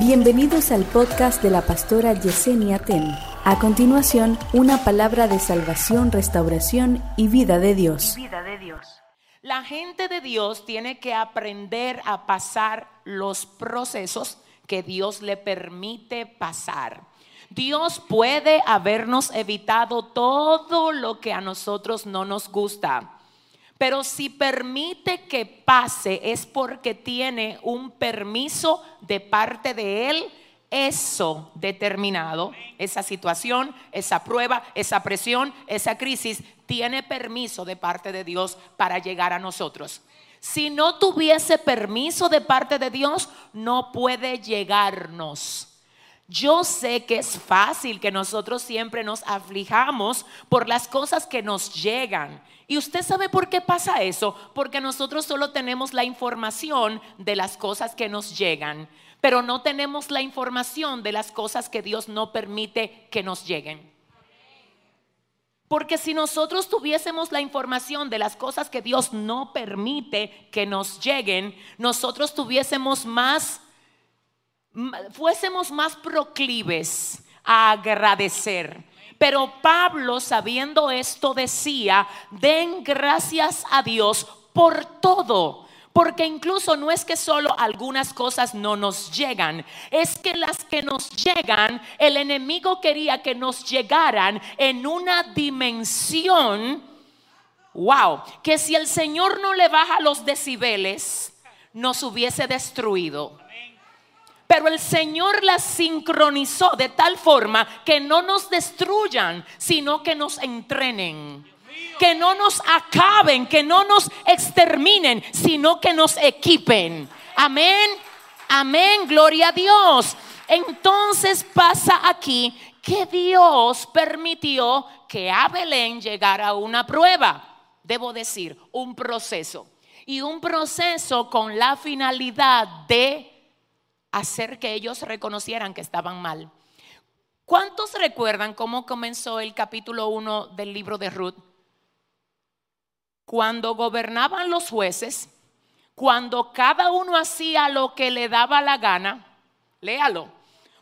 Bienvenidos al podcast de la pastora Yesenia Ten. A continuación, una palabra de salvación, restauración y vida de Dios. Vida de Dios. La gente de Dios tiene que aprender a pasar los procesos que Dios le permite pasar. Dios puede habernos evitado todo lo que a nosotros no nos gusta. Pero si permite que pase es porque tiene un permiso de parte de Él, eso determinado, esa situación, esa prueba, esa presión, esa crisis, tiene permiso de parte de Dios para llegar a nosotros. Si no tuviese permiso de parte de Dios, no puede llegarnos. Yo sé que es fácil que nosotros siempre nos aflijamos por las cosas que nos llegan. Y usted sabe por qué pasa eso, porque nosotros solo tenemos la información de las cosas que nos llegan, pero no tenemos la información de las cosas que Dios no permite que nos lleguen. Porque si nosotros tuviésemos la información de las cosas que Dios no permite que nos lleguen, nosotros tuviésemos más fuésemos más proclives a agradecer. Pero Pablo, sabiendo esto, decía, den gracias a Dios por todo. Porque incluso no es que solo algunas cosas no nos llegan, es que las que nos llegan, el enemigo quería que nos llegaran en una dimensión, wow, que si el Señor no le baja los decibeles, nos hubiese destruido. Pero el Señor las sincronizó de tal forma que no nos destruyan, sino que nos entrenen. Que no nos acaben, que no nos exterminen, sino que nos equipen. Amén, amén, gloria a Dios. Entonces pasa aquí que Dios permitió que a Belén llegara una prueba, debo decir, un proceso. Y un proceso con la finalidad de hacer que ellos reconocieran que estaban mal. ¿Cuántos recuerdan cómo comenzó el capítulo 1 del libro de Ruth? Cuando gobernaban los jueces, cuando cada uno hacía lo que le daba la gana, léalo,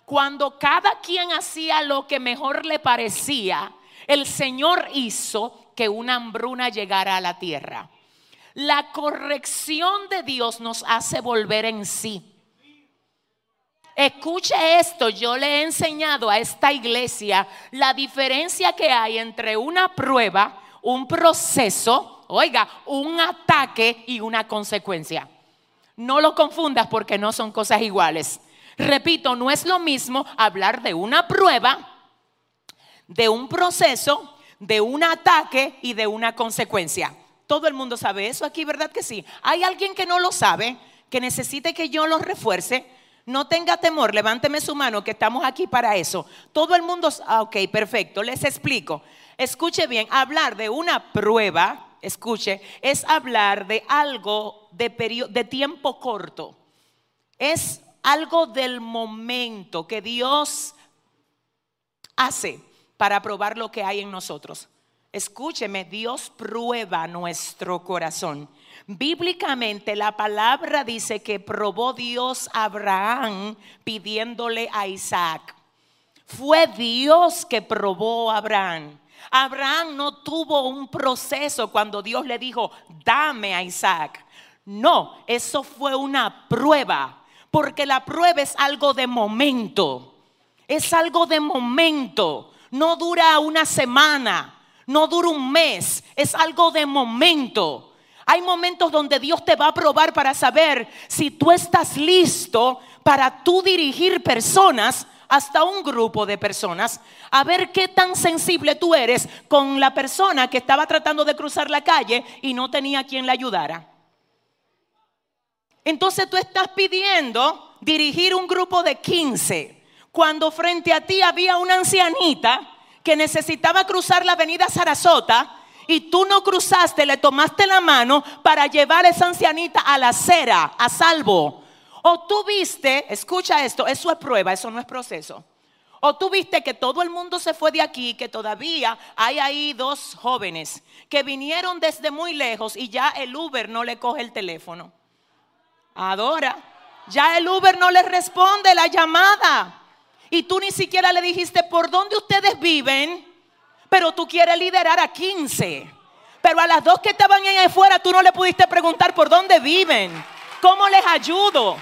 cuando cada quien hacía lo que mejor le parecía, el Señor hizo que una hambruna llegara a la tierra. La corrección de Dios nos hace volver en sí. Escuche esto, yo le he enseñado a esta iglesia la diferencia que hay entre una prueba, un proceso, oiga, un ataque y una consecuencia. No lo confundas porque no son cosas iguales. Repito, no es lo mismo hablar de una prueba, de un proceso, de un ataque y de una consecuencia. Todo el mundo sabe eso aquí, ¿verdad que sí? ¿Hay alguien que no lo sabe, que necesite que yo lo refuerce? No tenga temor, levánteme su mano que estamos aquí para eso. Todo el mundo, ah, ok, perfecto, les explico. Escuche bien, hablar de una prueba, escuche, es hablar de algo de, de tiempo corto. Es algo del momento que Dios hace para probar lo que hay en nosotros. Escúcheme, Dios prueba nuestro corazón. Bíblicamente la palabra dice que probó Dios a Abraham pidiéndole a Isaac. Fue Dios que probó a Abraham. Abraham no tuvo un proceso cuando Dios le dijo, dame a Isaac. No, eso fue una prueba, porque la prueba es algo de momento. Es algo de momento. No dura una semana, no dura un mes, es algo de momento. Hay momentos donde Dios te va a probar para saber si tú estás listo para tú dirigir personas hasta un grupo de personas, a ver qué tan sensible tú eres con la persona que estaba tratando de cruzar la calle y no tenía quien la ayudara. Entonces tú estás pidiendo dirigir un grupo de 15, cuando frente a ti había una ancianita que necesitaba cruzar la avenida Sarasota y tú no cruzaste, le tomaste la mano para llevar a esa ancianita a la acera, a salvo. O tú viste, escucha esto, eso es prueba, eso no es proceso. O tú viste que todo el mundo se fue de aquí, que todavía hay ahí dos jóvenes que vinieron desde muy lejos y ya el Uber no le coge el teléfono. Adora. Ya el Uber no le responde la llamada. Y tú ni siquiera le dijiste por dónde ustedes viven, pero tú quieres liderar a 15. Pero a las dos que estaban ahí afuera, tú no le pudiste preguntar por dónde viven, cómo les ayudo,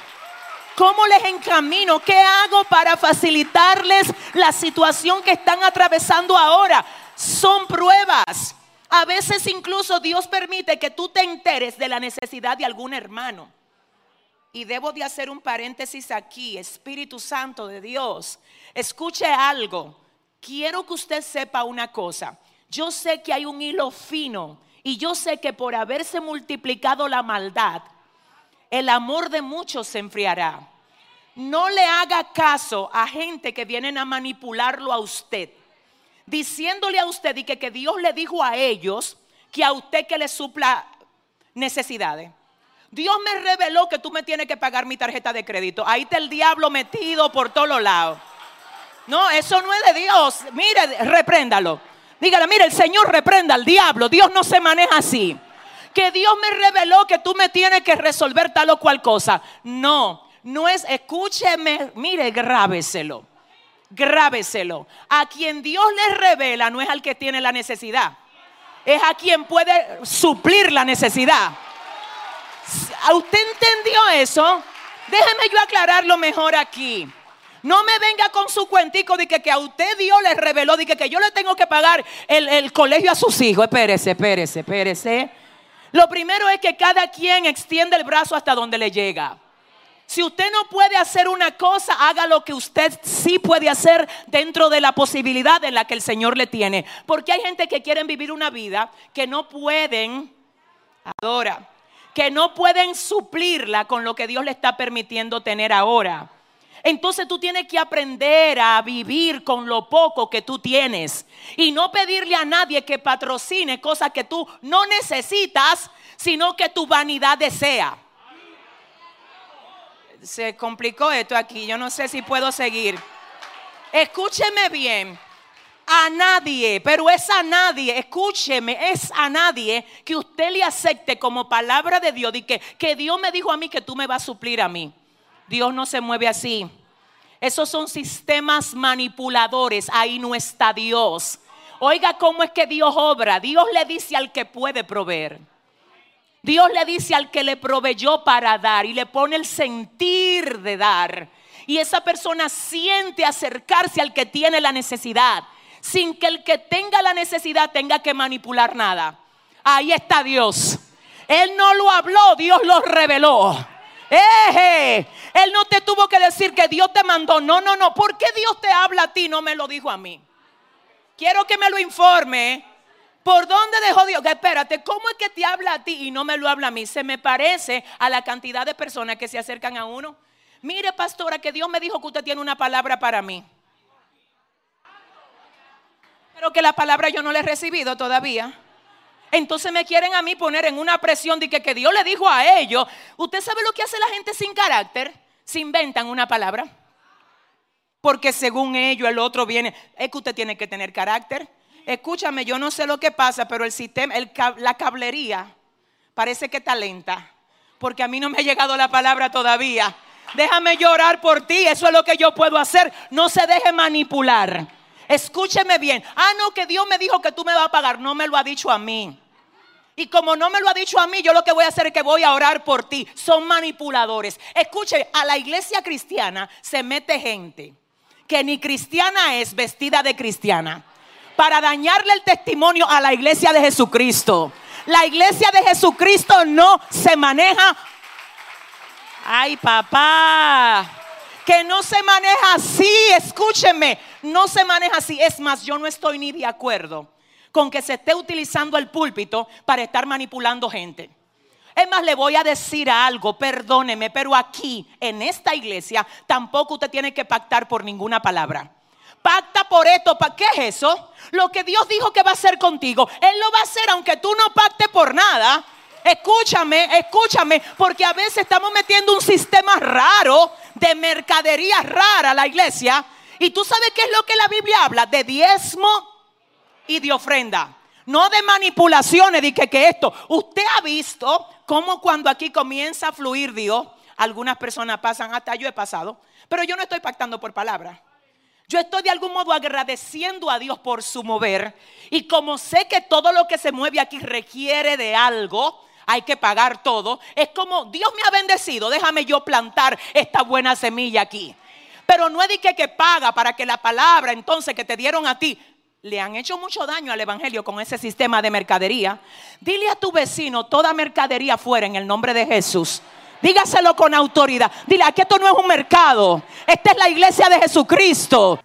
cómo les encamino, qué hago para facilitarles la situación que están atravesando ahora. Son pruebas. A veces incluso Dios permite que tú te enteres de la necesidad de algún hermano. Y debo de hacer un paréntesis aquí, Espíritu Santo de Dios. Escuche algo. Quiero que usted sepa una cosa. Yo sé que hay un hilo fino y yo sé que por haberse multiplicado la maldad, el amor de muchos se enfriará. No le haga caso a gente que vienen a manipularlo a usted, diciéndole a usted y que, que Dios le dijo a ellos que a usted que le supla necesidades. Dios me reveló que tú me tienes que pagar mi tarjeta de crédito. Ahí está el diablo metido por todos lados. No, eso no es de Dios. Mire, repréndalo. Dígale, mire, el Señor reprenda al diablo. Dios no se maneja así. Que Dios me reveló que tú me tienes que resolver tal o cual cosa. No, no es, escúcheme, mire, grábeselo. Grábeselo. A quien Dios le revela no es al que tiene la necesidad. Es a quien puede suplir la necesidad. ¿Usted entendió eso? Déjeme yo aclararlo mejor aquí. No me venga con su cuentico de que, a usted Dios le reveló, de que, que yo le tengo que pagar el, el colegio a sus hijos. Espérese, espérese, espérese. Lo primero es que cada quien extiende el brazo hasta donde le llega. Si usted no puede hacer una cosa, haga lo que usted sí puede hacer dentro de la posibilidad en la que el Señor le tiene. Porque hay gente que quieren vivir una vida que no pueden, adora, que no pueden suplirla con lo que Dios le está permitiendo tener ahora. Entonces tú tienes que aprender a vivir con lo poco que tú tienes y no pedirle a nadie que patrocine cosas que tú no necesitas, sino que tu vanidad desea. Se complicó esto aquí, yo no sé si puedo seguir. Escúcheme bien. A nadie, pero es a nadie, escúcheme, es a nadie que usted le acepte como palabra de Dios y que, que Dios me dijo a mí que tú me vas a suplir a mí. Dios no se mueve así. Esos son sistemas manipuladores. Ahí no está Dios. Oiga cómo es que Dios obra. Dios le dice al que puede proveer. Dios le dice al que le proveyó para dar y le pone el sentir de dar. Y esa persona siente acercarse al que tiene la necesidad, sin que el que tenga la necesidad tenga que manipular nada. Ahí está Dios. Él no lo habló, Dios lo reveló. Él no te tuvo que decir que Dios te mandó. No, no, no. ¿Por qué Dios te habla a ti? No me lo dijo a mí. Quiero que me lo informe. ¿Por dónde dejó Dios? Espérate, ¿cómo es que te habla a ti y no me lo habla a mí? Se me parece a la cantidad de personas que se acercan a uno. Mire, pastora, que Dios me dijo que usted tiene una palabra para mí. Pero que la palabra yo no la he recibido todavía. Entonces me quieren a mí poner en una presión de que, que Dios le dijo a ellos. ¿Usted sabe lo que hace la gente sin carácter? Se inventan una palabra. Porque según ellos el otro viene. Es que usted tiene que tener carácter. Escúchame, yo no sé lo que pasa, pero el sistema, la cablería parece que está lenta. Porque a mí no me ha llegado la palabra todavía. Déjame llorar por ti, eso es lo que yo puedo hacer. No se deje manipular. Escúcheme bien. Ah, no, que Dios me dijo que tú me vas a pagar. No me lo ha dicho a mí. Y como no me lo ha dicho a mí, yo lo que voy a hacer es que voy a orar por ti. Son manipuladores. Escuche, a la iglesia cristiana se mete gente que ni cristiana es vestida de cristiana para dañarle el testimonio a la iglesia de Jesucristo. La iglesia de Jesucristo no se maneja. Ay, papá que no se maneja así, escúcheme, no se maneja así. Es más, yo no estoy ni de acuerdo con que se esté utilizando el púlpito para estar manipulando gente. Es más, le voy a decir algo, perdóneme, pero aquí, en esta iglesia, tampoco usted tiene que pactar por ninguna palabra. Pacta por esto, ¿para qué es eso? Lo que Dios dijo que va a hacer contigo, Él lo va a hacer aunque tú no pactes por nada. Escúchame, escúchame, porque a veces estamos metiendo un sistema raro de mercadería rara a la iglesia. Y tú sabes qué es lo que la Biblia habla, de diezmo y de ofrenda. No de manipulaciones, de que, que esto. Usted ha visto cómo cuando aquí comienza a fluir Dios, Algunas personas pasan, hasta yo he pasado, pero yo no estoy pactando por palabra. Yo estoy de algún modo agradeciendo a Dios por su mover. Y como sé que todo lo que se mueve aquí requiere de algo, hay que pagar todo. Es como Dios me ha bendecido, déjame yo plantar esta buena semilla aquí. Pero no es de que, que paga para que la palabra entonces que te dieron a ti le han hecho mucho daño al Evangelio con ese sistema de mercadería. Dile a tu vecino toda mercadería fuera en el nombre de Jesús. Dígaselo con autoridad. Dile, aquí esto no es un mercado. Esta es la iglesia de Jesucristo.